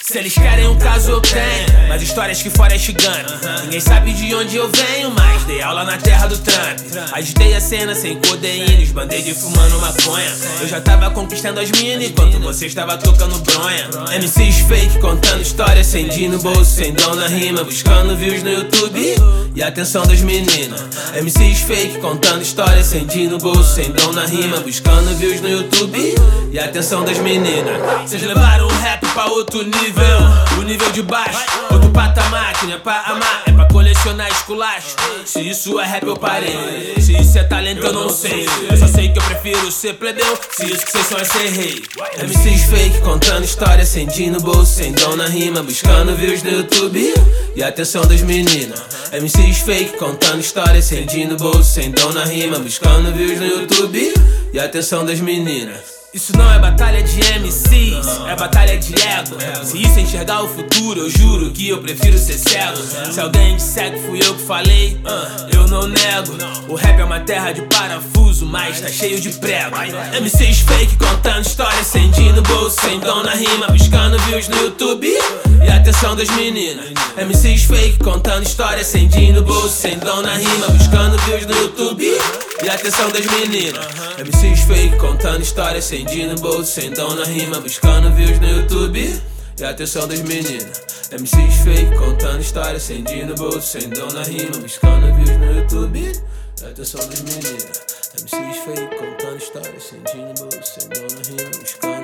Se eles querem um caso, eu tenho. Mas histórias que fora é gigante. Ninguém sabe de onde eu venho, mas dei aula na terra do Trump. Agitei a cena sem codeína, os bandeiros fumando maconha. Eu já tava conquistando as minas enquanto você estava tocando bronha. MCs fake contando histórias sem din no bolso, sem dom na rima, buscando views no YouTube e atenção das meninas. MCs fake contando histórias sem din no bolso, sem dom na rima, buscando views no YouTube e a atenção das meninas. Vocês levaram o rap pra outro nível, o nível de baixo, outro patamar que não é pra amar, é pra colecionar esculacho. Se isso é rap, eu parei. Se isso é talento, eu não sei. Eu só sei que eu prefiro ser plebeu. Se isso que vocês são é ser rei. MCs fake contando din no bolso, sem dom na rima, buscando views no YouTube e a atenção das meninas. MCs fake contando din no bolso, sem dom na rima, buscando views no YouTube e a atenção das meninas. Isso não é batalha de MCs, é batalha de ego. Se isso é enxergar o futuro, eu juro que eu prefiro ser cego. Se alguém disser que fui eu que falei, ah, eu não nego. O rap é uma terra de parafuso, mas tá cheio de prego. MCs fake contando histórias no bolso, sem dom na rima, buscando views no YouTube e a atenção das meninas. MCs fake contando histórias sem din no bolso, sem dom na rima, buscando views no YouTube e a atenção das meninas. MCs fake contando histórias sem din no bolso, sem dom na rima, buscando views no YouTube e a atenção das meninas. MCs fake contando histórias sem din no bolso, sem dom na rima, buscando views no YouTube e atenção das meninas. MCs fake contando histórias sem no bolso, sem dom na rima, buscando